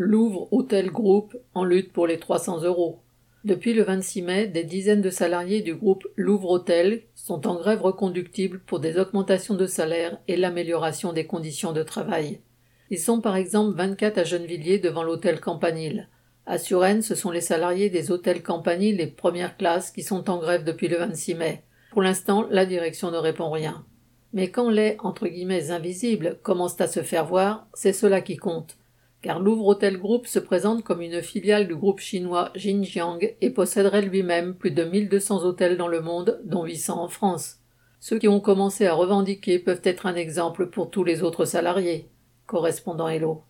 Louvre Hôtel Group en lutte pour les 300 euros. Depuis le 26 mai, des dizaines de salariés du groupe Louvre Hôtel sont en grève reconductible pour des augmentations de salaire et l'amélioration des conditions de travail. Ils sont par exemple 24 à Gennevilliers devant l'hôtel Campanile. À Suresnes, ce sont les salariés des hôtels Campanile et première classe qui sont en grève depuis le 26 mai. Pour l'instant, la direction ne répond rien. Mais quand les invisibles commencent à se faire voir, c'est cela qui compte car Louvre Hotel Group se présente comme une filiale du groupe chinois Xinjiang et posséderait lui-même plus de 1200 hôtels dans le monde, dont 800 en France. Ceux qui ont commencé à revendiquer peuvent être un exemple pour tous les autres salariés. Correspondant Hello.